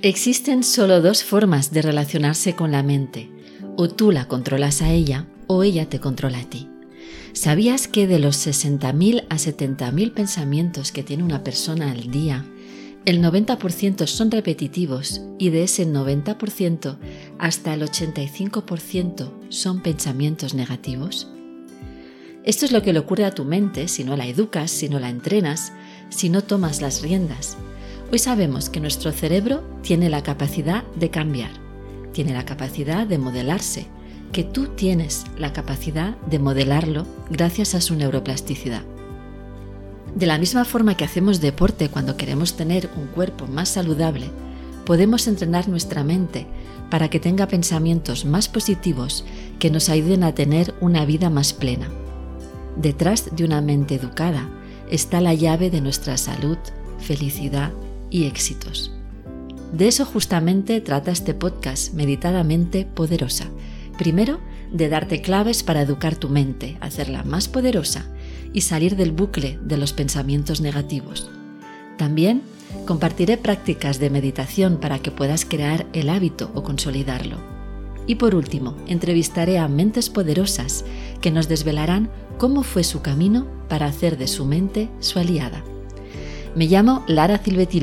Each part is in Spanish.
Existen solo dos formas de relacionarse con la mente. O tú la controlas a ella o ella te controla a ti. ¿Sabías que de los 60.000 a 70.000 pensamientos que tiene una persona al día, el 90% son repetitivos y de ese 90% hasta el 85% son pensamientos negativos? Esto es lo que le ocurre a tu mente si no la educas, si no la entrenas, si no tomas las riendas. Hoy sabemos que nuestro cerebro tiene la capacidad de cambiar, tiene la capacidad de modelarse, que tú tienes la capacidad de modelarlo gracias a su neuroplasticidad. De la misma forma que hacemos deporte cuando queremos tener un cuerpo más saludable, podemos entrenar nuestra mente para que tenga pensamientos más positivos que nos ayuden a tener una vida más plena. Detrás de una mente educada está la llave de nuestra salud, felicidad y éxitos. De eso justamente trata este podcast Meditadamente Poderosa. Primero, de darte claves para educar tu mente, hacerla más poderosa y salir del bucle de los pensamientos negativos. También compartiré prácticas de meditación para que puedas crear el hábito o consolidarlo. Y por último, entrevistaré a mentes poderosas que nos desvelarán cómo fue su camino para hacer de su mente su aliada. Me llamo Lara Silvetti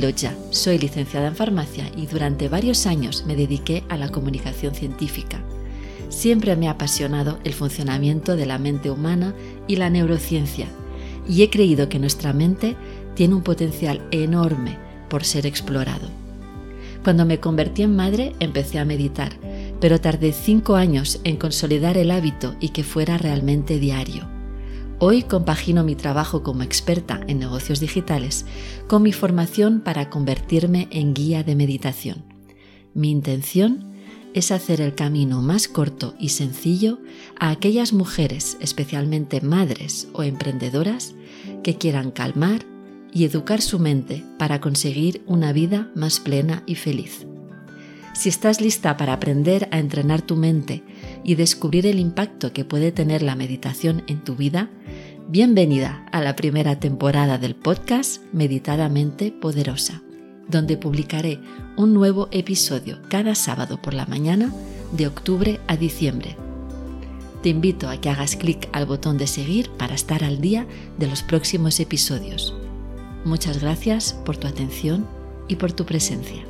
soy licenciada en farmacia y durante varios años me dediqué a la comunicación científica. Siempre me ha apasionado el funcionamiento de la mente humana y la neurociencia, y he creído que nuestra mente tiene un potencial enorme por ser explorado. Cuando me convertí en madre empecé a meditar, pero tardé cinco años en consolidar el hábito y que fuera realmente diario. Hoy compagino mi trabajo como experta en negocios digitales con mi formación para convertirme en guía de meditación. Mi intención es hacer el camino más corto y sencillo a aquellas mujeres, especialmente madres o emprendedoras, que quieran calmar y educar su mente para conseguir una vida más plena y feliz. Si estás lista para aprender a entrenar tu mente y descubrir el impacto que puede tener la meditación en tu vida, bienvenida a la primera temporada del podcast Meditadamente Poderosa, donde publicaré un nuevo episodio cada sábado por la mañana de octubre a diciembre. Te invito a que hagas clic al botón de seguir para estar al día de los próximos episodios. Muchas gracias por tu atención y por tu presencia.